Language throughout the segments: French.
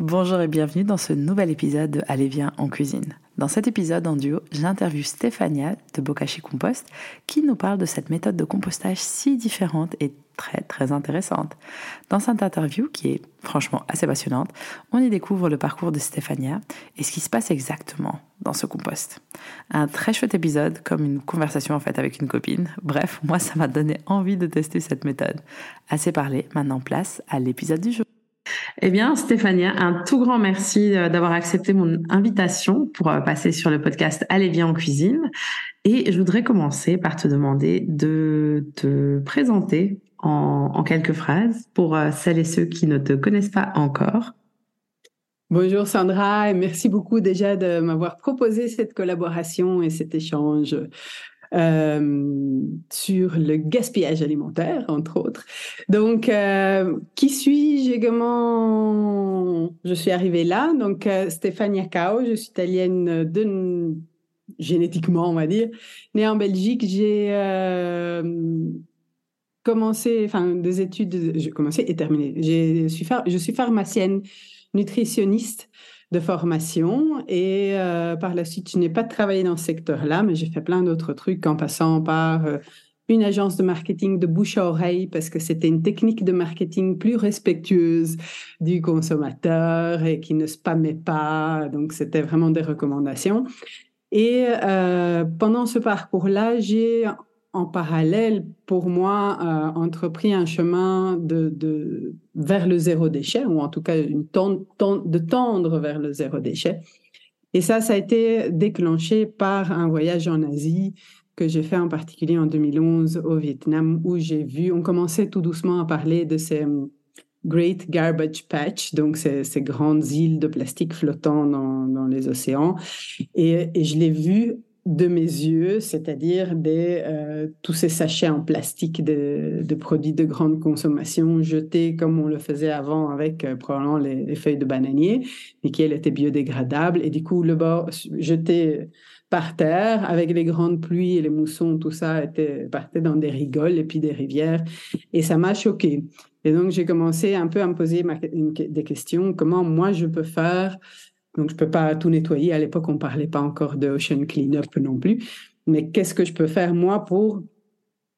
Bonjour et bienvenue dans ce nouvel épisode de Allez viens en cuisine. Dans cet épisode en duo, j'interviewe Stéphania de Bokashi Compost qui nous parle de cette méthode de compostage si différente et très très intéressante. Dans cette interview qui est franchement assez passionnante, on y découvre le parcours de Stéphania et ce qui se passe exactement dans ce compost. Un très chouette épisode comme une conversation en fait avec une copine. Bref, moi ça m'a donné envie de tester cette méthode. Assez parlé, maintenant place à l'épisode du jour. Eh bien, Stéphania, un tout grand merci euh, d'avoir accepté mon invitation pour euh, passer sur le podcast Allez bien en cuisine. Et je voudrais commencer par te demander de te présenter en, quelques phrases pour euh, celles et ceux qui ne te connaissent pas encore. Bonjour Sandra et merci beaucoup déjà de m'avoir proposé cette collaboration et cet échange euh, sur le gaspillage alimentaire, entre autres. Donc, euh, qui suis-je et comment je suis arrivée là? Donc, euh, Stéphania Cao, je suis italienne de génétiquement, on va dire, née en Belgique. J'ai commencé, enfin, des études, j'ai commencé et terminé. Je suis pharmacienne nutritionniste de formation. Et euh, par la suite, je n'ai pas travaillé dans ce secteur-là, mais j'ai fait plein d'autres trucs en passant par euh, une agence de marketing de bouche à oreille parce que c'était une technique de marketing plus respectueuse du consommateur et qui ne spammait pas. Donc, c'était vraiment des recommandations. Et euh, pendant ce parcours-là, j'ai en parallèle, pour moi, euh, entrepris un chemin de, vers le zéro déchet, ou en tout cas une de tendre vers le zéro déchet. Et ça, ça a été déclenché par un voyage en Asie que j'ai fait en particulier en 2011 au Vietnam, où j'ai vu, on commençait tout doucement à parler de ces hum, Great Garbage Patch, donc ces, grandes îles de plastique flottant dans, dans les océans. Et je l'ai vu de mes yeux, c'est-à-dire des, euh, tous ces sachets en plastique de, produits de grande consommation jetés comme on le faisait avant avec euh, probablement les, feuilles de bananier, mais qui elles étaient biodégradables et du coup le bord jeté par terre avec les grandes pluies et les moussons, tout ça était partait dans des rigoles et puis des rivières et ça m'a choqué. Et donc j'ai commencé un peu à me poser des questions comment moi je peux faire donc, je peux pas tout nettoyer. À l'époque, on parlait pas encore de ocean cleanup non plus. Mais qu'est-ce que je peux faire, moi, pour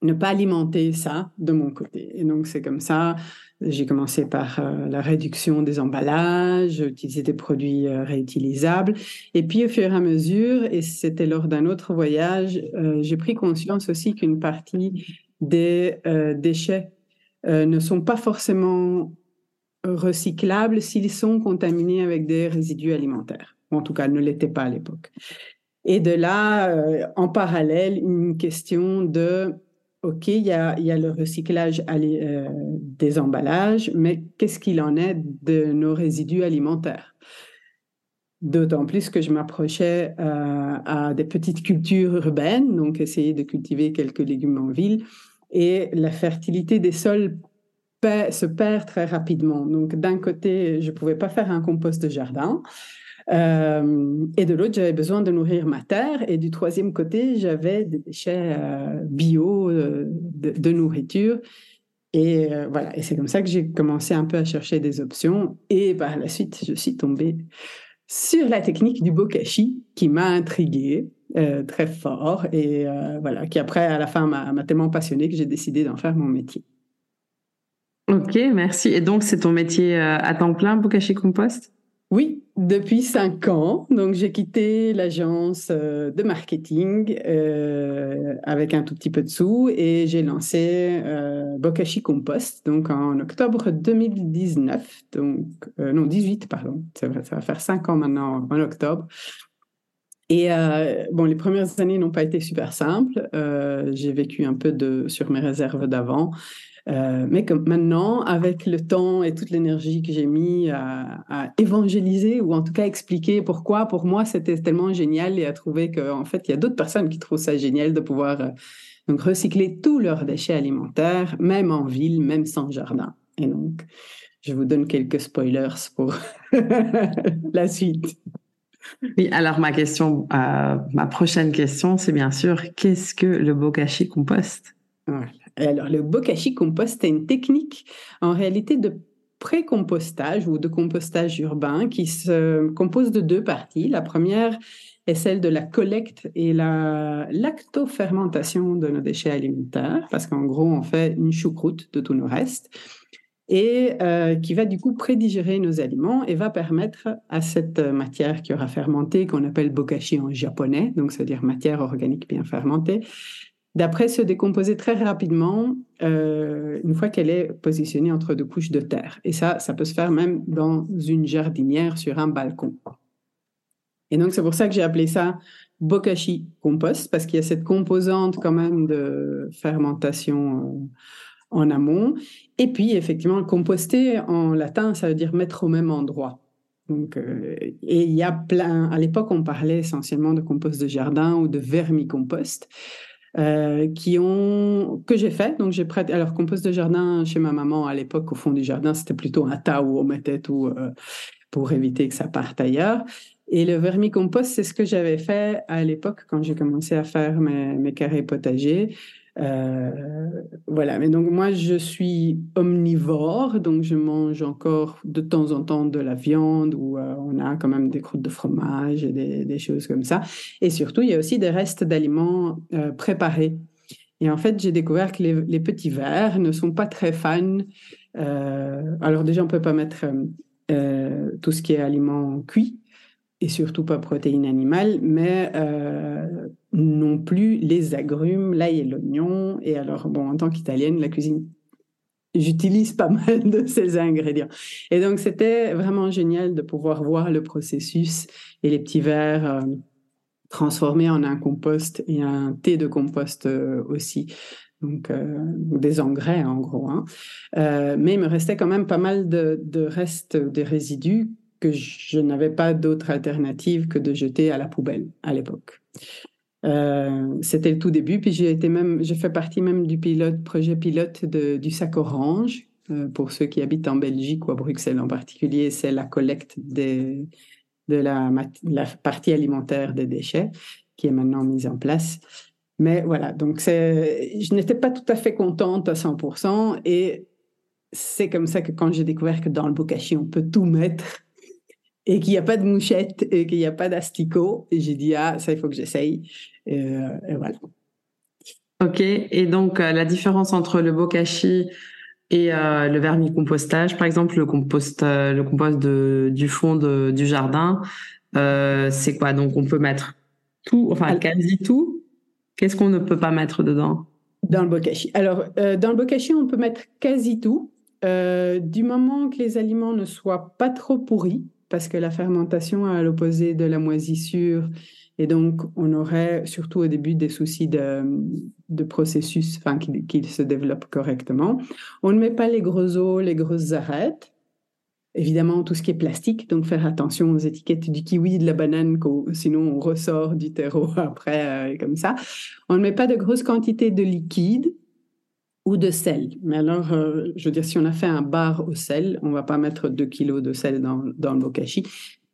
ne pas alimenter ça de mon côté? Et donc, c'est comme ça, j'ai commencé par euh, la réduction des emballages, utiliser des produits euh, réutilisables. Et puis, au fur et à mesure, et c'était lors d'un autre voyage, euh, j'ai pris conscience aussi qu'une partie des déchets ne sont pas forcément recyclables s'ils sont contaminés avec des résidus alimentaires. En tout cas, ne l'étaient pas à l'époque. Et de là, euh, en parallèle, une question de, OK, il y a, y a, le recyclage euh, des emballages, mais qu'est-ce qu'il en est de nos résidus alimentaires? D'autant plus que je m'approchais euh, à des petites cultures urbaines, donc essayer de cultiver quelques légumes en ville. Et la fertilité des sols se perd très rapidement. Donc, d'un côté, je ne pouvais pas faire un compost de jardin. Euh, et de l'autre, j'avais besoin de nourrir ma terre. Et du troisième côté, j'avais des déchets euh, bio euh, de, nourriture. Et voilà, et c'est comme ça que j'ai commencé un peu à chercher des options. Et par la suite, je suis tombée sur la technique du bokashi qui m'a intriguée très fort. Et voilà, qui après, à la fin, m'a tellement passionnée que j'ai décidé d'en faire mon métier. Ok, merci. Et donc, c'est ton métier euh, à temps plein, Bokashi Compost? Oui, depuis cinq ans. Donc, j'ai quitté l'agence euh, de marketing euh, avec un tout petit peu de sous et j'ai lancé euh, Bokashi Compost donc en octobre 2019. Donc, non, 18, pardon. Va, ça va faire cinq ans maintenant en octobre. Et bon, les premières années n'ont pas été super simples. j'ai vécu un peu sur mes réserves d'avant. Euh, mais maintenant, avec le temps et toute l'énergie que j'ai mis à, évangéliser ou en tout cas expliquer pourquoi, pour moi, c'était tellement génial et à trouver qu'en fait, il y a d'autres personnes qui trouvent ça génial de pouvoir euh, donc recycler tous leurs déchets alimentaires, même en ville, même sans jardin. Et donc, je vous donne quelques spoilers pour la suite. Oui, alors ma question, euh, ma prochaine question, c'est bien sûr, qu'est-ce que le bokashi compost? Alors, le bokashi compost, c'est une technique en réalité de pré-compostage ou de compostage urbain qui se compose de deux parties. La première est celle de la collecte et la lactofermentation de nos déchets alimentaires, parce qu'en gros, on fait une choucroute de tous nos restes, et euh, qui va du coup prédigérer nos aliments et va permettre à cette matière qui aura fermenté, qu'on appelle bokashi en japonais, donc c'est-à-dire matière organique bien fermentée, d'après se décomposer très rapidement euh, une fois qu'elle est positionnée entre deux couches de terre. Et ça, ça peut se faire même dans une jardinière sur un balcon. Et donc, c'est pour ça que j'ai appelé ça bokashi compost, parce qu'il y a cette composante quand même de fermentation euh, en amont. Et puis, effectivement, composter en latin, ça veut dire mettre au même endroit. Donc, euh, et il y a plein, à l'époque, on parlait essentiellement de compost de jardin ou de vermicompost. Euh, qui ont que j'ai fait. Donc j'ai prêté alors compost de jardin chez ma maman à l'époque au fond du jardin, c'était plutôt un tas où on mettait tout euh, pour éviter que ça parte ailleurs. Et le vermicompost, c'est ce que j'avais fait à l'époque quand j'ai commencé à faire mes, mes carrés potagers. Euh, voilà, mais donc moi je suis omnivore, donc je mange encore de temps en temps de la viande ou euh, on a quand même des croûtes de fromage et des, choses comme ça. Et surtout, il y a aussi des restes d'aliments euh, préparés. Et en fait, j'ai découvert que les, petits verres ne sont pas très fans. alors déjà, on peut pas mettre tout ce qui est aliments cuits et surtout pas protéines animales, mais euh, non plus les agrumes, l'ail et l'oignon. Et alors, bon, en tant qu'italienne, la cuisine, j'utilise pas mal de ces ingrédients. Et donc, c'était vraiment génial de pouvoir voir le processus et les petits verres euh, transformés en un compost et un thé de compost euh, aussi. Donc, des engrais en gros. Hein. mais il me restait quand même pas mal de, de restes, des résidus que je n'avais pas d'autre alternative que de jeter à la poubelle à l'époque. Euh, c'était le tout début, puis j'ai été même, j'ai fait partie même du pilote, projet pilote de, du sac orange. Euh, pour ceux qui habitent en Belgique ou à Bruxelles en particulier, c'est la collecte des, de la, la, partie alimentaire des déchets qui est maintenant mise en place. Mais voilà, donc je n'étais pas tout à fait contente à 100% et c'est comme ça que quand j'ai découvert que dans le bokashi, on peut tout mettre, et qu'il n'y a pas de mouchette et qu'il n'y a pas d'asticot. Et j'ai dit, ah, ça, il faut que j'essaye. Et, euh, voilà. Ok. Et donc, euh, la différence entre le bokashi et euh, le vermicompostage, par exemple, le compost, le compost de, du fond de, du jardin, c'est quoi? Donc, on peut mettre tout, enfin, quasi tout. Qu'est-ce qu'on ne peut pas mettre dedans? Dans le bokashi. Alors, dans le bokashi, on peut mettre quasi tout. du moment que les aliments ne soient pas trop pourris, parce que la fermentation est à l'opposé de la moisissure. Et donc, on aurait surtout au début des soucis de, processus, enfin, qu'il se développe correctement. On ne met pas les gros os, les grosses arêtes. Évidemment, tout ce qui est plastique, donc faire attention aux étiquettes du kiwi, de la banane, sinon on ressort du terreau après, euh, comme ça. On ne met pas de grosses quantités de liquide ou de sel. Mais alors, euh, je veux dire, si on a fait un bar au sel, on va pas mettre 2 kilos de sel dans, dans le bokashi.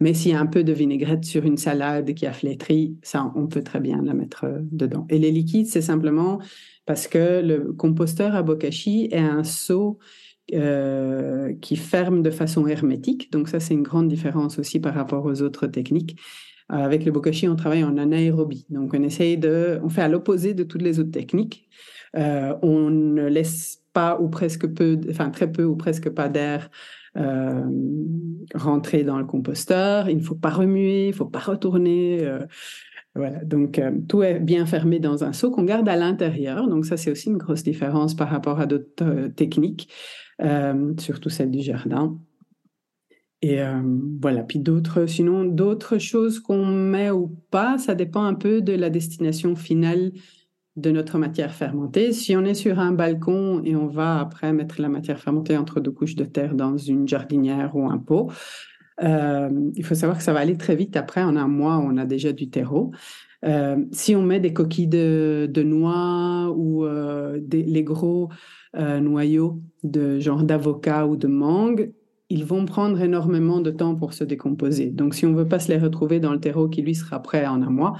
Mais s'il y a un peu de vinaigrette sur une salade qui a flétri, ça, on peut très bien la mettre euh, dedans. Et les liquides, c'est simplement parce que le composteur à bokashi est un seau euh, qui ferme de façon hermétique. Donc ça, c'est une grande différence aussi par rapport aux autres techniques. avec le bokashi, on travaille en anaérobie. Donc on essaye de, on fait à l'opposé de toutes les autres techniques. Euh, on ne laisse pas ou presque peu, enfin très peu ou presque pas d'air rentrer dans le composteur. Il ne faut pas remuer, il ne faut pas retourner. Voilà, donc tout est bien fermé dans un seau qu'on garde à l'intérieur. Donc ça, c'est aussi une grosse différence par rapport à d'autres techniques, surtout celle du jardin. Et euh, voilà, puis d'autres, sinon d'autres choses qu'on met ou pas, ça dépend un peu de la destination finale de notre matière fermentée. Si on est sur un balcon et on va après mettre la matière fermentée entre deux couches de terre dans une jardinière ou un pot, euh, il faut savoir que ça va aller très vite. Après, en un mois, on a déjà du terreau. Euh, si on met des coquilles de, noix ou des, les gros noyaux de genre d'avocat ou de mangue, ils vont prendre énormément de temps pour se décomposer. Donc, si on veut pas se les retrouver dans le terreau qui, lui, sera prêt en un mois,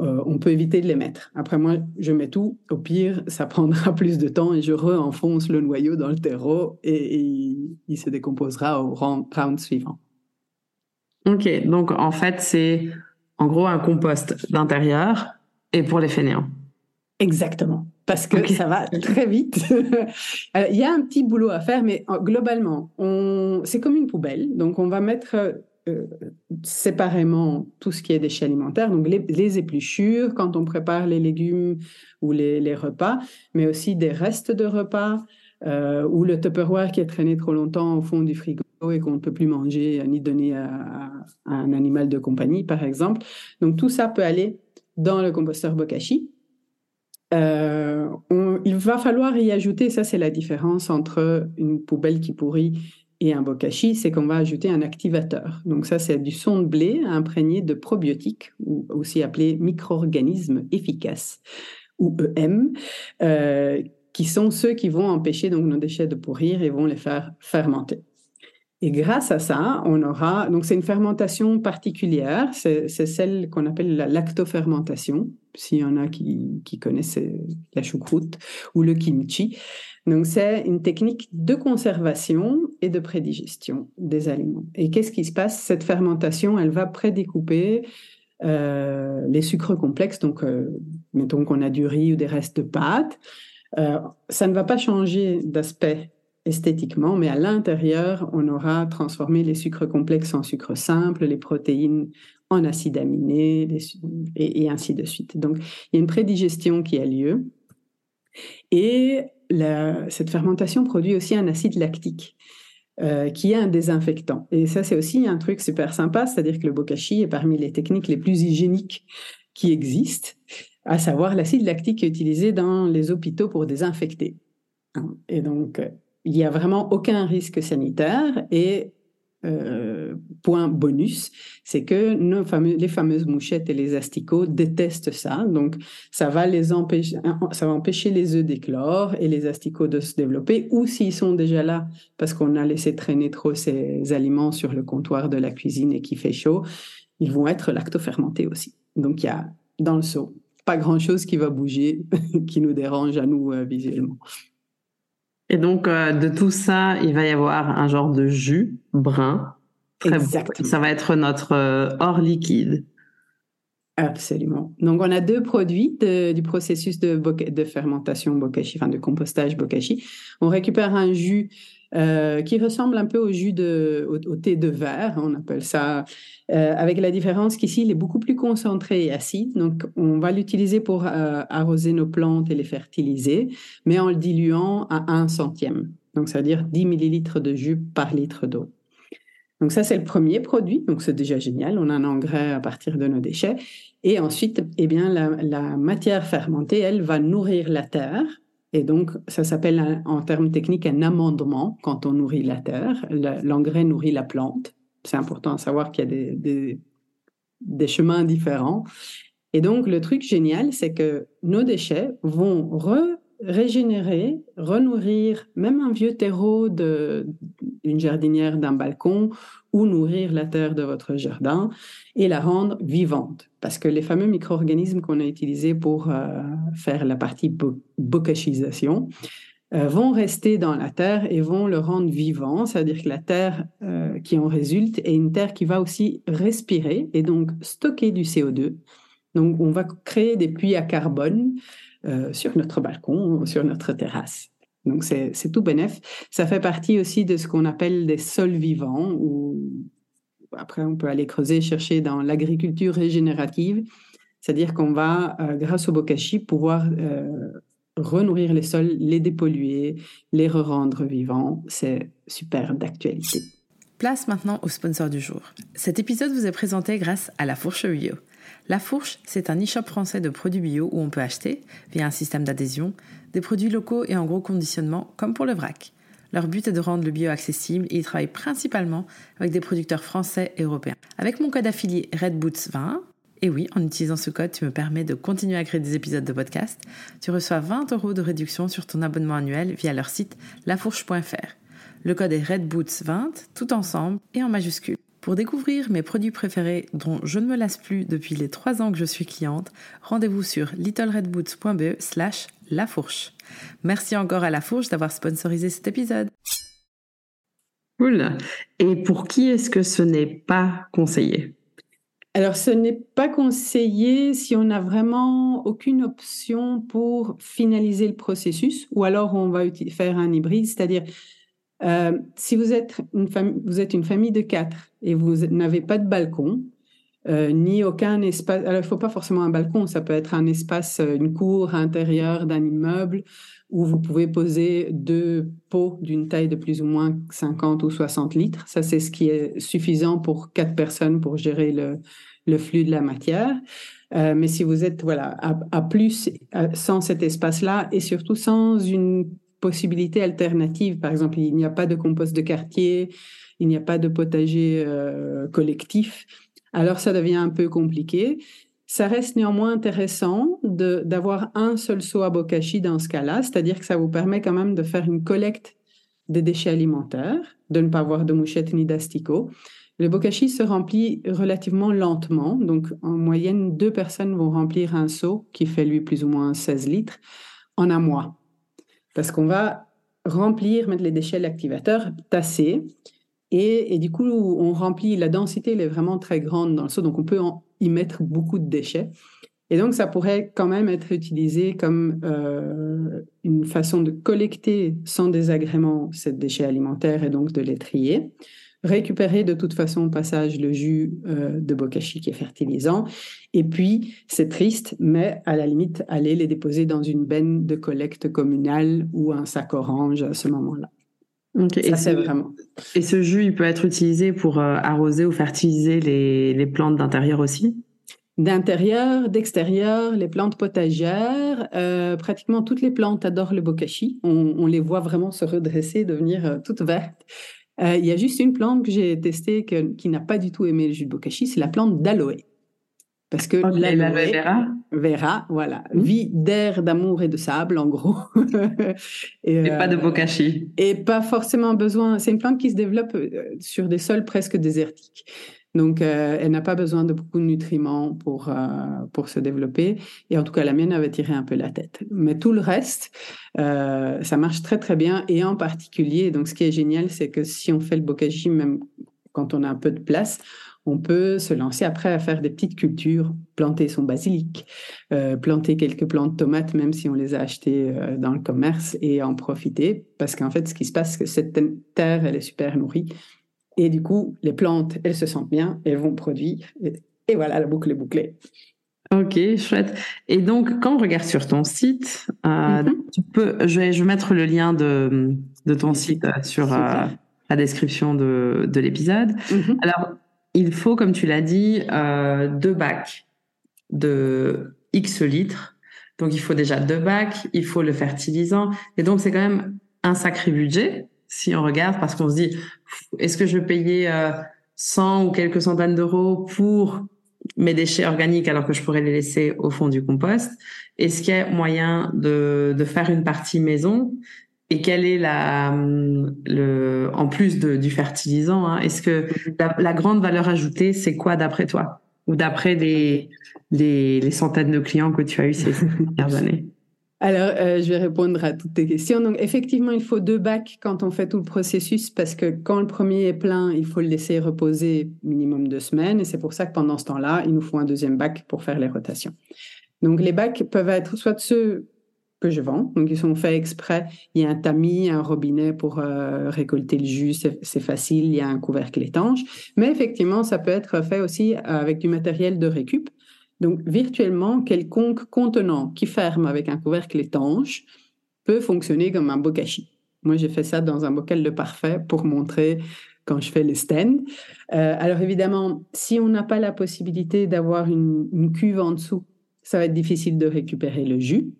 euh, on peut éviter de les mettre. Après, moi, je mets tout. Au pire, ça prendra plus de temps et je re-enfonce le noyau dans le terreau et, il, se décomposera au round, suivant. Ok, donc en fait, c'est en gros un compost d'intérieur et pour les fainéants. Exactement parce que ça va très vite. Il y a un petit boulot à faire, mais globalement, c'est comme une poubelle. Donc, on va mettre euh, séparément tout ce qui est déchets alimentaires, donc les, épluchures quand on prépare les légumes ou les, repas, mais aussi des restes de repas euh, ou le Tupperware qui est traîné trop longtemps au fond du frigo et qu'on ne peut plus manger ni donner à, un animal de compagnie, par exemple. Donc, tout ça peut aller dans le composteur Bokashi. Euh, il va falloir y ajouter, ça c'est la différence entre une poubelle qui pourrit et un bokashi, c'est qu'on va ajouter un activateur. Donc ça c'est du son de blé imprégné de probiotiques, aussi appelé micro-organismes efficaces, ou EM, euh, qui sont ceux qui vont empêcher donc nos déchets de pourrir et vont les faire fermenter. Et grâce à ça, on aura, donc c'est une fermentation particulière, c'est celle qu'on appelle la lactofermentation, s'il y en a qui connaissent la choucroute ou le kimchi. Donc c'est une technique de conservation et de prédigestion des aliments. Et qu'est-ce qui se passe? Cette fermentation, elle va prédécouper euh, les sucres complexes, donc euh, mettons qu'on a du riz ou des restes de pâtes. Euh, ça ne va pas changer d'aspect esthétiquement, mais à l'intérieur, on aura transformé les sucres complexes en sucres simples, les protéines en acides aminés, et, ainsi de suite. Donc, il y a une prédigestion qui a lieu. Et cette fermentation produit aussi un acide lactique. Euh, qui est un désinfectant. Et ça, c'est aussi un truc super sympa, c'est-à-dire que le bokashi est parmi les techniques les plus hygiéniques qui existent, à savoir l'acide lactique utilisé dans les hôpitaux pour désinfecter. Et donc, il n'y a vraiment aucun risque sanitaire et euh, point bonus, c'est que les fameuses mouchettes et les asticots détestent ça. Donc, ça va les empêcher, ça va empêcher les œufs d'éclore et les asticots de se développer. Ou s'ils sont déjà là parce qu'on a laissé traîner trop ces aliments sur le comptoir de la cuisine et qui fait chaud, ils vont être lactofermentés aussi. Donc, il y a dans le seau pas grand chose qui va bouger, qui nous dérange à nous euh, visuellement. Et donc, euh, de tout ça, il va y avoir un genre de jus brun. Très Exactement. Ça va être notre euh, or liquide. Absolument. Donc, on a deux produits du processus de, de fermentation bokashi, enfin de compostage bokashi. On récupère un jus euh, qui ressemble un peu au jus de, au, thé de verre, on appelle ça, euh, avec la différence qu'ici, il est beaucoup plus concentré et acide. Donc, on va l'utiliser pour euh, arroser nos plantes et les fertiliser, mais en le diluant à un centième. Donc, c'est-à-dire 10 millilitres de jus par litre d'eau. Donc ça, c'est le premier produit. Donc c'est déjà génial. On a un engrais à partir de nos déchets. Et ensuite, eh bien, la matière fermentée, elle va nourrir la terre et donc, ça s'appelle en termes techniques un amendement quand on nourrit la terre. L'engrais nourrit la plante. C'est important à savoir qu'il y a des, des, chemins différents. Et donc, le truc génial, c'est que nos déchets vont re régénérer, renourrir même un vieux terreau d'une jardinière d'un balcon ou nourrir la terre de votre jardin et la rendre vivante. Parce que les fameux micro-organismes qu'on a utilisés pour euh, faire la partie bocachisation euh, vont rester dans la terre et vont le rendre vivant, c'est-à-dire que la terre euh, qui en résulte est une terre qui va aussi respirer et donc stocker du CO2. Donc on va créer des puits à carbone euh, sur notre balcon, sur notre terrasse. Donc, c'est tout bénef. Ça fait partie aussi de ce qu'on appelle des sols vivants, ou après, on peut aller creuser, chercher dans l'agriculture régénérative. C'est-à-dire qu'on va, euh, grâce au bokashi, pouvoir euh, renourrir les sols, les dépolluer, les re-rendre vivants. C'est super d'actualité. Place maintenant au sponsor du jour. Cet épisode vous est présenté grâce à La Fourche Bio. La Fourche, c'est un e-shop français de produits bio où on peut acheter, via un système d'adhésion, des produits locaux et en gros conditionnement, comme pour le vrac. Leur but est de rendre le bio accessible et ils travaillent principalement avec des producteurs français et européens. Avec mon code affilié RedBoots20, et oui, en utilisant ce code, tu me permets de continuer à créer des épisodes de podcast. Tu reçois 20 euros de réduction sur ton abonnement annuel via leur site lafourche.fr. Le code est RedBoots20, tout ensemble et en majuscule. Pour découvrir mes produits préférés dont je ne me lasse plus depuis les 3 ans que je suis cliente, rendez-vous sur littleredboots.be slash lafourche. Merci encore à La Fourche d'avoir sponsorisé cet épisode. Cool. Et pour qui est-ce que ce n'est pas conseillé? Alors, ce n'est pas conseillé si on n'a vraiment aucune option pour finaliser le processus, ou alors on va faire un hybride, c'est-à-dire euh, si vous êtes, une vous êtes une famille de quatre et vous n'avez pas de balcon, euh, ni aucun espace. Alors, il ne faut pas forcément un balcon, ça peut être un espace, euh, une cour intérieure d'un immeuble où vous pouvez poser deux pots d'une taille de plus ou moins 50 ou 60 litres. Ça, c'est ce qui est suffisant pour quatre personnes pour gérer le, flux de la matière. Mais si vous êtes voilà à, plus sans cet espace-là et surtout sans une possibilité alternative, par exemple, il n'y a pas de compost de quartier, il n'y a pas de potager euh, collectif, alors ça devient un peu compliqué. Ça reste néanmoins intéressant d'avoir un seul seau à bokashi dans ce cas-là, c'est-à-dire que ça vous permet quand même de faire une collecte des déchets alimentaires, de ne pas avoir de mouchettes ni d'asticots, le bokashi se remplit relativement lentement. Donc, en moyenne, deux personnes vont remplir un seau qui fait, lui, plus ou moins 16 litres en un mois. Parce qu'on va remplir, mettre les déchets, l'activateur, tasser. Et, du coup, on remplit, la densité, elle est vraiment très grande dans le seau. Donc, on peut y mettre beaucoup de déchets. Et donc, ça pourrait quand même être utilisé comme euh, une façon de collecter sans désagrément ces déchets alimentaires et donc de les trier récupérer de toute façon au passage le jus euh, de bokashi qui est fertilisant. Et puis, c'est triste, mais à la limite, aller les déposer dans une benne de collecte communale ou un sac orange à ce moment-là. et, ce, vraiment... et ce jus, il peut être utilisé pour euh, arroser ou fertiliser les, plantes d'intérieur aussi? D'intérieur, d'extérieur, les plantes potagères, euh, pratiquement toutes les plantes adorent le bokashi. On, on, les voit vraiment se redresser, devenir toutes vertes. Euh, il y a juste une plante que j'ai testée qui n'a pas du tout aimé le jus de bokashi, c'est la plante d'aloe. Parce que l'aloe vera, vera, voilà, mmh. vie d'air, d'amour et de sable, en gros. et, pas de euh, bokashi. Et pas forcément besoin. C'est une plante qui se développe euh, sur des sols presque désertiques. Donc, euh, elle n'a pas besoin de beaucoup de nutriments pour, euh, pour se développer. Et en tout cas, la mienne avait tiré un peu la tête. Mais tout le reste, euh, ça marche très, très bien. Et en particulier, donc ce qui est génial, c'est que si on fait le bokashi, même quand on a un peu de place, on peut se lancer après à faire des petites cultures, planter son basilic, planter quelques plantes de tomates, même si on les a achetées dans le commerce, et en profiter. Parce qu'en fait, ce qui se passe, c'est que cette terre, elle est super nourrie. Et du coup, les plantes, elles se sentent bien, elles vont produire. Et, voilà, la boucle est bouclée. Ok, chouette. Et donc, quand on regarde sur ton site, euh, mhm. tu peux, je vais, je vais mettre le lien de, de ton site euh, sur euh, la description de, de l'épisode. Mhm. Alors, il faut, comme tu l'as dit, deux bacs de X litres. Donc, il faut déjà deux bacs, il faut le fertilisant. Et donc, c'est quand même un sacré budget si on regarde, parce qu'on se dit, est-ce que je vais payer 100 euh, ou quelques centaines d'euros pour mes déchets organiques alors que je pourrais les laisser au fond du compost? Est-ce qu'il y a moyen de, de faire une partie maison? Et quelle est la, le, en plus de, du fertilisant, hein, est-ce que la, grande valeur ajoutée, c'est quoi d'après toi? Ou d'après les, les, les, centaines de clients que tu as eu ces dernières années? Alors, euh, je vais répondre à toutes tes questions. Donc, effectivement, il faut deux bacs quand on fait tout le processus parce que quand le premier est plein, il faut le laisser reposer minimum deux semaines. Et c'est pour ça que pendant ce temps-là, il nous faut un deuxième bac pour faire les rotations. Donc, les bacs peuvent être soit ceux que je vends. Donc, ils sont faits exprès. Il y a un tamis, un robinet pour euh, récolter le jus, c'est facile. Il y a un couvercle étanche. Mais effectivement, ça peut être fait aussi avec du matériel de récup. Donc, virtuellement, quelconque contenant qui ferme avec un couvercle étanche peut fonctionner comme un bokashi. Moi, j'ai fait ça dans un bocal de parfait pour montrer quand je fais les stands. Euh, alors, évidemment, si on n'a pas la possibilité d'avoir une, une cuve en dessous, ça va être difficile de récupérer le jus.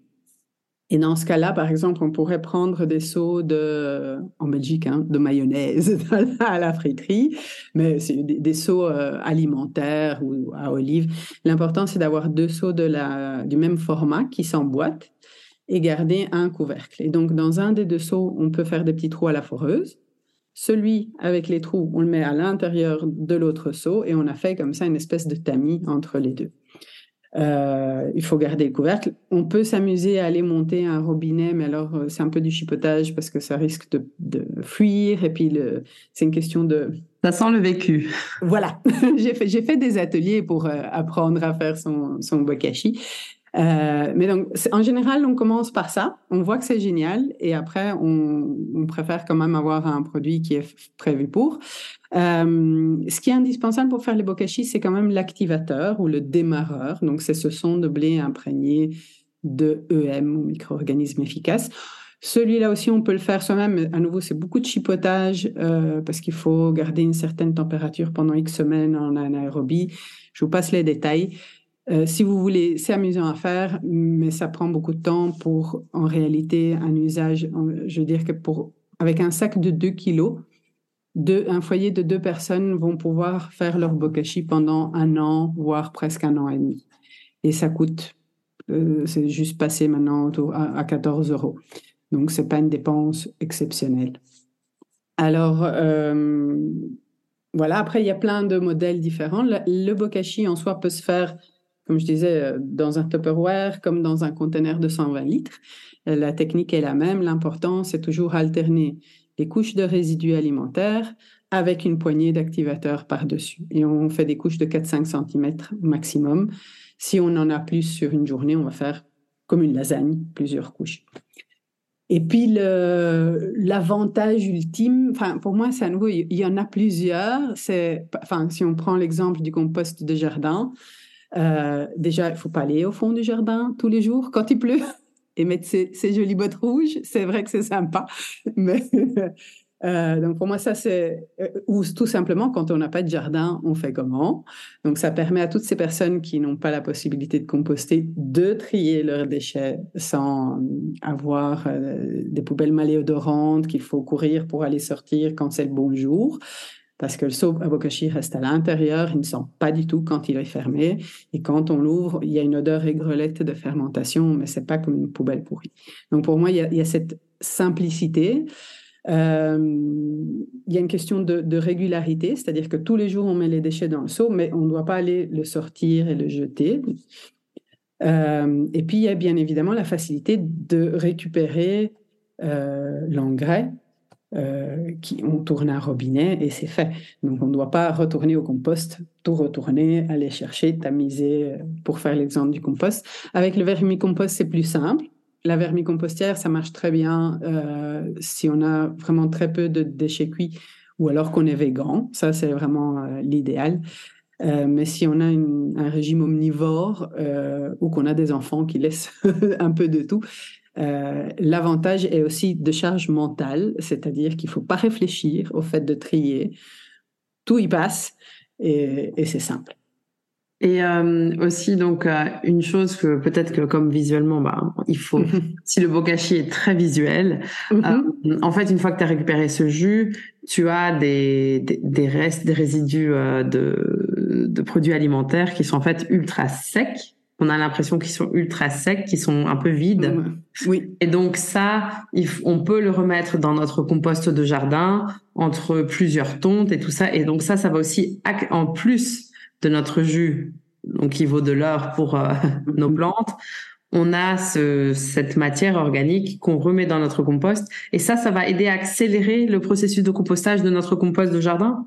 Et dans ce cas-là, par exemple, on pourrait prendre des seaux de, en Belgique, hein, de mayonnaise à la friterie, mais c'est des, seaux euh, alimentaires ou à olive. L'important, c'est d'avoir deux seaux de la, du même format qui s'emboîtent et garder un couvercle. Et donc, dans un des deux seaux, on peut faire des petits trous à la foreuse. Celui avec les trous, on le met à l'intérieur de l'autre seau et on a fait comme ça une espèce de tamis entre les deux. Euh, il faut garder le couvercle. On peut s'amuser à aller monter un robinet, mais alors euh, c'est un peu du chipotage parce que ça risque de, fuir. Et puis c'est une question de. Ça sent le vécu. Voilà. j'ai fait, fait des ateliers pour euh, apprendre à faire son, son bokashi. Euh, mais donc, en général, on commence par ça. On voit que c'est génial et après, on, préfère quand même avoir un produit qui est prévu pour. Euh, ce qui est indispensable pour faire les bokashi, c'est quand même l'activateur ou le démarreur. Donc, c'est ce son de blé imprégné de EM ou micro-organismes efficaces. Celui-là aussi, on peut le faire soi-même. À nouveau, c'est beaucoup de chipotage euh, parce qu'il faut garder une certaine température pendant X semaines en anaérobie. Je vous passe les détails. Euh, si vous voulez, c'est amusant à faire, mais ça prend beaucoup de temps pour, en réalité, un usage. Je veux dire que pour, avec un sac de 2 kilos, un foyer de deux personnes vont pouvoir faire leur bokashi pendant un an, voire presque un an et demi. Et ça coûte, euh, c'est juste passé maintenant à, à 14 euros. Donc, c'est pas une dépense exceptionnelle. Alors, euh, voilà, après, il y a plein de modèles différents. Le bokashi en soi peut se faire comme je disais, euh, dans un Tupperware comme dans un conteneur de 120 litres. Euh, la technique est la même. L'important, c'est toujours alterner les couches de résidus alimentaires avec une poignée d'activateurs par-dessus. Et on fait des couches de 4-5 cm maximum. Si on en a plus sur une journée, on va faire comme une lasagne, plusieurs couches. Et puis l'avantage ultime, enfin pour moi c'est à nouveau, il y en a plusieurs. C'est, enfin si on prend l'exemple du compost de jardin, euh, déjà, il faut pas aller au fond du jardin tous les jours quand il pleut. Et mettre ses, jolies bottes rouges. C'est vrai que c'est sympa, mais euh, donc pour moi ça c'est euh, ou tout simplement quand on n'a pas de jardin, on fait comment? Donc ça permet à toutes ces personnes qui n'ont pas la possibilité de composter de trier leurs déchets sans avoir des poubelles maléodorantes qu'il faut courir pour aller sortir quand c'est le bon jour parce que le seau abokashi reste à l'intérieur, il ne sent pas du tout quand il est fermé. Et quand on l'ouvre, il y a une odeur aigrelette de fermentation, mais c'est pas comme une poubelle pourrie. Donc pour moi, il y a, cette simplicité. Euh, il y a une question de, régularité, c'est-à-dire que tous les jours, on met les déchets dans le seau, mais on ne doit pas aller le sortir et le jeter. Euh, et puis, il y a bien évidemment la facilité de récupérer euh, l'engrais euh, qui, on tourne un robinet et c'est fait. Donc on ne doit pas retourner au compost, tout retourner, aller chercher, tamiser euh, pour faire l'exemple du compost. Avec le vermicompost, c'est plus simple. La vermicompostière, ça marche très bien euh, si on a vraiment très peu de déchets cuits ou alors qu'on est végan. Ça, c'est vraiment l'idéal. mais si on a un régime omnivore ou qu'on a des enfants qui laissent un peu de tout, euh, l'avantage est aussi de charge mentale, c'est-à-dire qu'il ne faut pas réfléchir au fait de trier. Tout y passe et, c'est simple. Et euh, aussi, donc, euh, une chose que peut-être que comme visuellement, bah, il faut, si le bokashi est très visuel, mm-hmm. en fait, une fois que tu as récupéré ce jus, tu as des, des, restes, des résidus de, de produits alimentaires qui sont en fait ultra secs on a l'impression qu'ils sont ultra secs, qu'ils sont un peu vides. Oui. Et donc ça, on peut le remettre dans notre compost de jardin entre plusieurs tontes et tout ça. Et donc ça, ça va aussi en plus de notre jus, donc qui vaut de l'or pour euh, nos plantes. On a cette matière organique qu'on remet dans notre compost. Et ça, ça va aider à accélérer le processus de compostage de notre compost de jardin.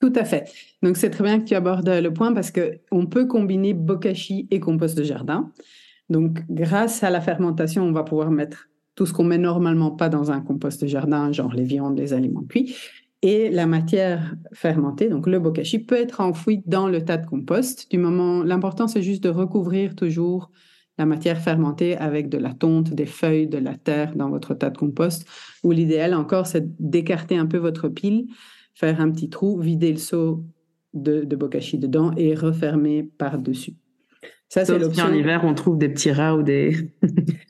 Tout à fait. Donc, c'est très bien que tu abordes le point parce qu'on peut combiner bokashi et compost de jardin. Donc, grâce à la fermentation, on va pouvoir mettre tout ce qu'on met normalement pas dans un compost de jardin, genre les viandes, les aliments cuits. Et la matière fermentée, donc le bokashi, peut être enfoui dans le tas de compost. Du moment, l'important c'est juste de recouvrir toujours la matière fermentée avec de la tonte, des feuilles, de la terre dans votre tas de compost. Ou l'idéal encore, c'est d'écarter un peu votre pile, faire un petit trou, vider le seau de, de bokashi dedans et refermer par-dessus. Ça, c'est l'option. En hiver, on trouve des petits rats ou des.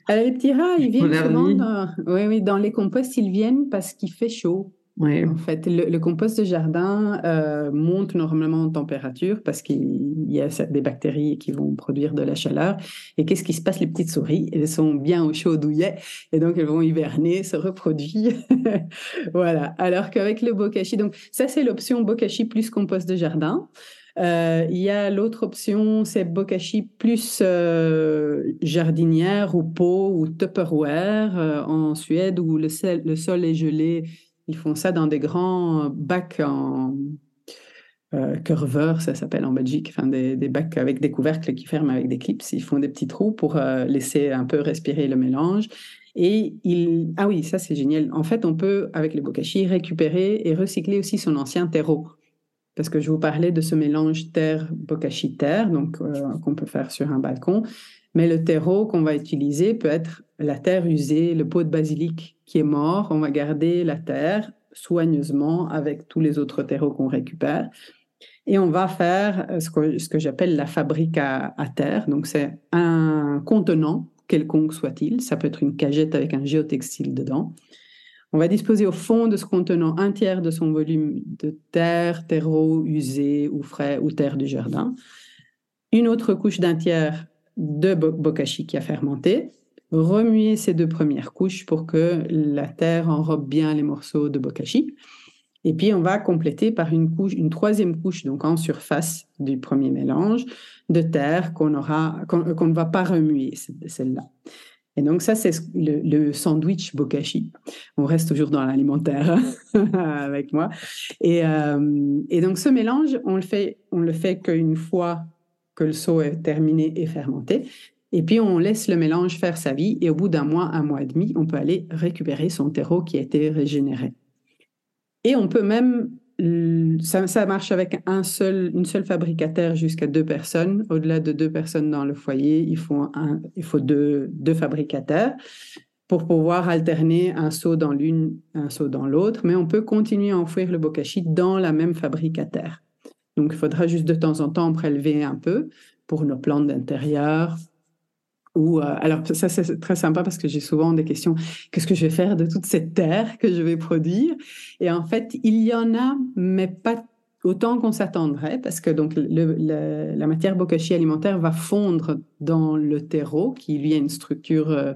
Alors, les petits rats, ils viennent souvent dans... Oui, oui, dans les composts, ils viennent parce qu'il fait chaud. Oui. En fait, le, compost de jardin euh, monte normalement en température parce qu'il y a des bactéries qui vont produire de la chaleur. Et qu'est-ce qui se passe? Les petites souris, elles sont bien au chaud douillet et donc elles vont hiverner, se reproduire. voilà. Alors qu'avec le bokashi, donc ça c'est l'option bokashi plus compost de jardin. Euh, il y a l'autre option, c'est bokashi plus euh, jardinière ou pot ou Tupperware en Suède où le sol est gelé ils font ça dans des grands bacs en euh, curveur, ça s'appelle en Belgique, enfin des, bacs avec des couvercles qui ferment avec des clips. Ils font des petits trous pour euh, laisser un peu respirer le mélange. Et il... Ah oui, ça c'est génial. En fait, on peut, avec le bokashi, récupérer et recycler aussi son ancien terreau. Parce que je vous parlais de ce mélange terre-bokashi-terre, donc euh, qu'on peut faire sur un balcon. Mais le terreau qu'on va utiliser peut être la terre usée, le pot de basilic qui est mort. On va garder la terre soigneusement avec tous les autres terreaux qu'on récupère. Et on va faire ce que, ce que j'appelle la fabrique à, terre. Donc, c'est un contenant, quelconque soit-il. Ça peut être une cagette avec un géotextile dedans. On va disposer au fond de ce contenant un tiers de son volume de terre, terreau usé ou frais ou terre du jardin. Une autre couche d'un tiers de bokashi qui a fermenté, remuer ces deux premières couches pour que la terre enrobe bien les morceaux de bokashi. Et puis, on va compléter par une couche, une troisième couche, donc en surface du premier mélange, de terre qu'on aura, qu'on, ne va pas remuer, celle-là. Et donc, ça, c'est le, sandwich bokashi. On reste toujours dans l'alimentaire avec moi. Et, euh, et, donc, ce mélange, on le fait, on le fait qu'une fois que le seau est terminé et fermenté. Et puis, on laisse le mélange faire sa vie et au bout d'un mois, un mois et demi, on peut aller récupérer son terreau qui a été régénéré. Et on peut même, ça, marche avec un seul, une seule fabricataire jusqu'à deux personnes. Au-delà de deux personnes dans le foyer, il faut, deux, deux fabricataires pour pouvoir alterner un seau dans l'une, un seau dans l'autre. Mais on peut continuer à enfouir le bokashi dans la même fabricataire. Donc, il faudra juste de temps en temps prélever un peu pour nos plantes d'intérieur. Ou, euh, alors, ça, c'est très sympa parce que j'ai souvent des questions. Qu'est-ce que je vais faire de toute cette terre que je vais produire? Et en fait, il y en a, mais pas autant qu'on s'attendrait, parce que donc la matière bokashi alimentaire va fondre dans le terreau, qui lui a une structure euh,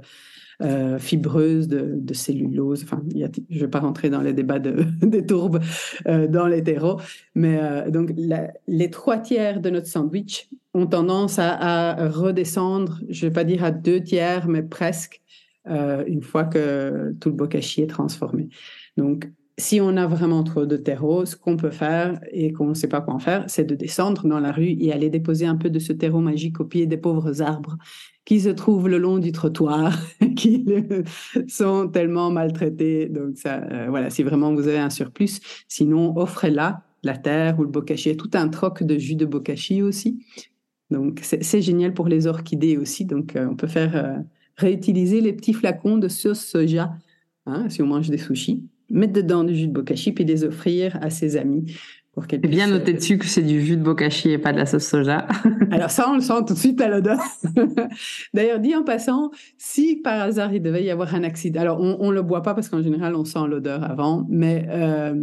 euh, fibreuse de, cellulose. Enfin, je ne vais pas rentrer dans les débats de, des tourbes euh, dans l'hétéro, mais euh, donc les trois tiers de notre sandwich ont tendance à, redescendre, je ne vais pas dire à deux tiers, mais presque, une fois que tout le bokashi est transformé. Donc, si on a vraiment trop de terreau, ce qu'on peut faire et qu'on ne sait pas quoi en faire, c'est de descendre dans la rue et aller déposer un peu de ce terreau magique au pied des pauvres arbres qui se trouvent le long du trottoir, qui sont tellement maltraités. Donc ça, euh, voilà, si vraiment vous avez un surplus, sinon offrez-la, la terre ou le bokashi. tout un troc de jus de bokashi aussi. Donc c'est génial pour les orchidées aussi. Donc euh, on peut faire euh, réutiliser les petits flacons de sauce soja hein, si on mange des sushis mettre dedans du jus de bokashi puis les offrir à ses amis. Pour bien noter dessus que c'est du jus de bokashi et pas de la sauce soja. Alors ça, on le sent tout de suite à l'odeur. D'ailleurs, dit en passant, si par hasard il devait y avoir un accident, alors on ne le boit pas parce qu'en général on sent l'odeur avant, mais euh,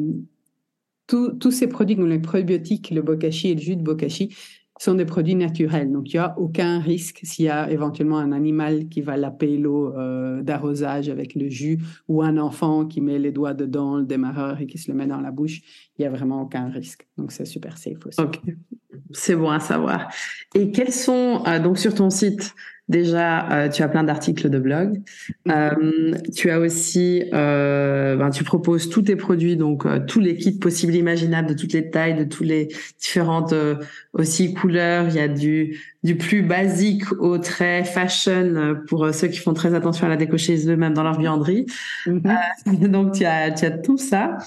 tous ces produits comme les probiotiques, le bokashi et le jus de bokashi, sont des produits naturels. Donc, il n'y a aucun risque s'il y a éventuellement un animal qui va laper l'eau euh, d'arrosage avec le jus ou un enfant qui met les doigts dedans le démarreur et qui se le met dans la bouche. Il n'y a vraiment aucun risque. Donc, c'est super safe aussi. Ok, c'est bon à savoir. Et quels sont, euh, donc sur ton site, Déjà, euh, tu as plein d'articles de blog. Euh, tu as aussi, euh, ben, tu proposes tous tes produits, donc tous les kits possibles, imaginables, de toutes les tailles, de toutes les différentes aussi couleurs. Il y a du du plus basique au très fashion pour ceux qui font très attention à la déco chez eux, même dans leur vianderie. Mm-hmm. donc tu as tu as tout ça.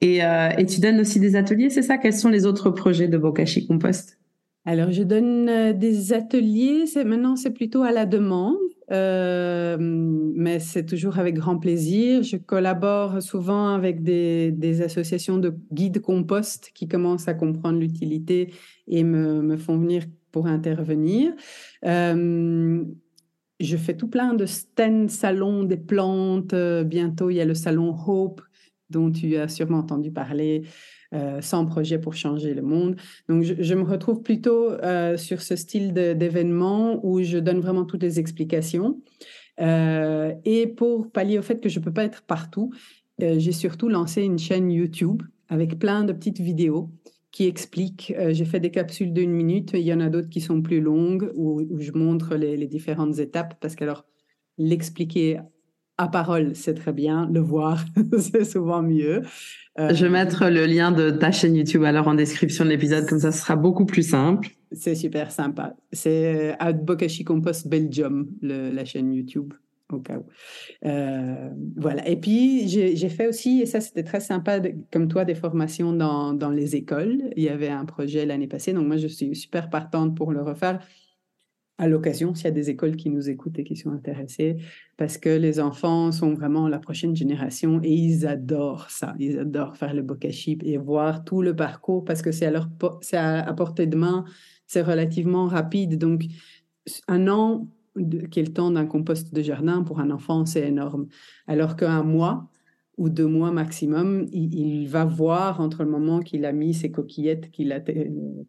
Et, et tu donnes aussi des ateliers, c'est ça? Quels sont les autres projets de Bokashi Compost? Alors, je donne euh, des ateliers. Maintenant, c'est plutôt à la demande, euh, mais c'est toujours avec grand plaisir. Je collabore souvent avec des, associations de guides compost qui commencent à comprendre l'utilité et me, me font venir pour intervenir. Euh, je fais tout plein de stands, salons des plantes. bientôt, il y a le salon Hope dont tu as sûrement entendu parler. Euh, sans projet pour changer le monde. Donc, je, me retrouve plutôt euh, sur ce style d'événement où je donne vraiment toutes les explications. Euh, et pour pallier au fait que je ne peux pas être partout, j'ai surtout lancé une chaîne YouTube avec plein de petites vidéos qui expliquent. j'ai fait des capsules d'une minute, il y en a d'autres qui sont plus longues où, je montre les, les différentes étapes parce qu'alors l'expliquer à parole, c'est très bien. Le voir, c'est souvent mieux. Euh, je vais mettre le lien de ta chaîne YouTube alors en description de l'épisode, comme ça ce sera beaucoup plus simple. C'est super sympa. C'est Advocacy Compost Belgium, la chaîne YouTube, au cas où. Euh, voilà. Et puis, j'ai fait aussi, et ça c'était très sympa, comme toi, des formations dans, dans les écoles. Il y avait un projet l'année passée, donc moi je suis super partante pour le refaire à l'occasion, s'il y a des écoles qui nous écoutent et qui sont intéressées, parce que les enfants sont vraiment la prochaine génération et ils adorent ça. Ils adorent faire le bokashi et voir tout le parcours parce que c'est à, leur, c'est à, portée de main, c'est relativement rapide. Donc, un an, qui est le temps d'un compost de jardin, pour un enfant, c'est énorme. Alors qu'un mois, ou deux mois maximum, il, va voir entre le moment qu'il a mis ses coquillettes, qu'il n'a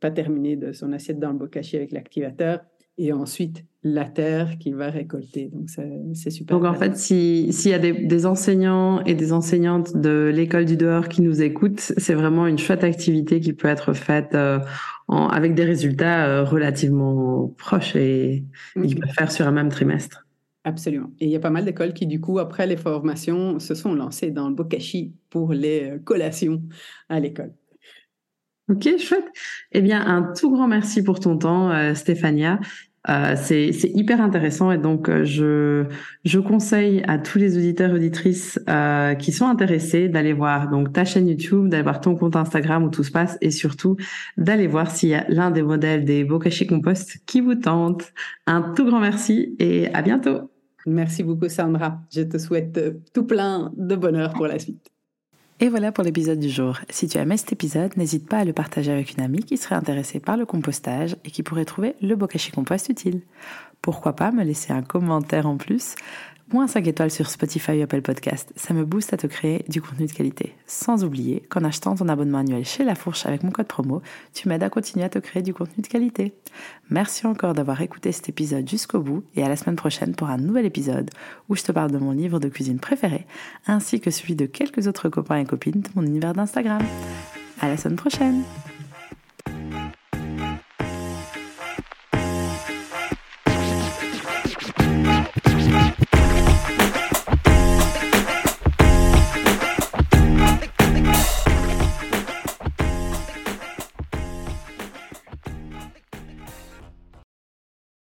pas terminé de son assiette dans le bokashi avec l'activateur, et ensuite la terre qu'il va récolter. Donc c'est super. Donc en fait, s'il y a des, enseignants et des enseignantes de l'école du dehors qui nous écoutent, c'est vraiment une chouette activité qui peut être faite euh, avec des résultats euh, relativement proches et, qui peut faire sur un même trimestre. Absolument. Et il y a pas mal d'écoles qui, du coup, après les formations, se sont lancées dans le bokashi pour les euh, collations à l'école. Ok, chouette. Eh bien, un tout grand merci pour ton temps, Stéphania. Euh, c'est hyper intéressant et donc euh, je, je conseille à tous les auditeurs et auditrices euh, qui sont intéressés d'aller voir donc ta chaîne YouTube, d'aller voir ton compte Instagram où tout se passe et surtout d'aller voir s'il y a l'un des modèles des Bokashi Compost qui vous tente. Un tout grand merci et à bientôt. Merci beaucoup Sandra. Je te souhaite tout plein de bonheur pour la suite. Et voilà pour l'épisode du jour. Si tu aimé cet épisode, n'hésite pas à le partager avec une amie qui serait intéressée par le compostage et qui pourrait trouver le Bokashi Compost utile. Pourquoi pas me laisser un commentaire en plus? Moins 5 étoiles sur Spotify ou Apple Podcast. Ça me booste à te créer du contenu de qualité. Sans oublier qu'en achetant ton abonnement annuel chez La Fourche avec mon code promo, tu m'aides à continuer à te créer du contenu de qualité. Merci encore d'avoir écouté cet épisode jusqu'au bout et à la semaine prochaine pour un nouvel épisode où je te parle de mon livre de cuisine préféré ainsi que celui de quelques autres copains et copines de mon univers d'Instagram. À la semaine prochaine!